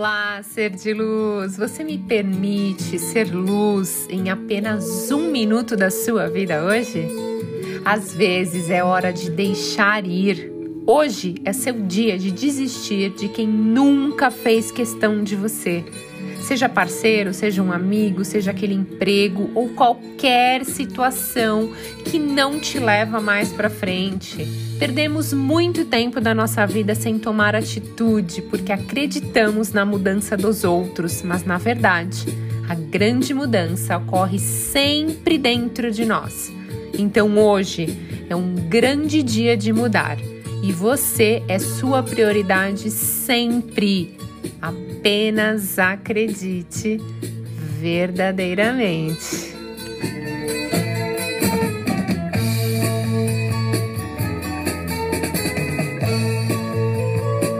Olá, ser de luz! Você me permite ser luz em apenas um minuto da sua vida hoje? Às vezes é hora de deixar ir. Hoje é seu dia de desistir de quem nunca fez questão de você. Seja parceiro, seja um amigo, seja aquele emprego ou qualquer situação que não te leva mais para frente. Perdemos muito tempo da nossa vida sem tomar atitude porque acreditamos na mudança dos outros, mas na verdade, a grande mudança ocorre sempre dentro de nós. Então hoje é um grande dia de mudar e você é sua prioridade sempre. Apenas acredite verdadeiramente.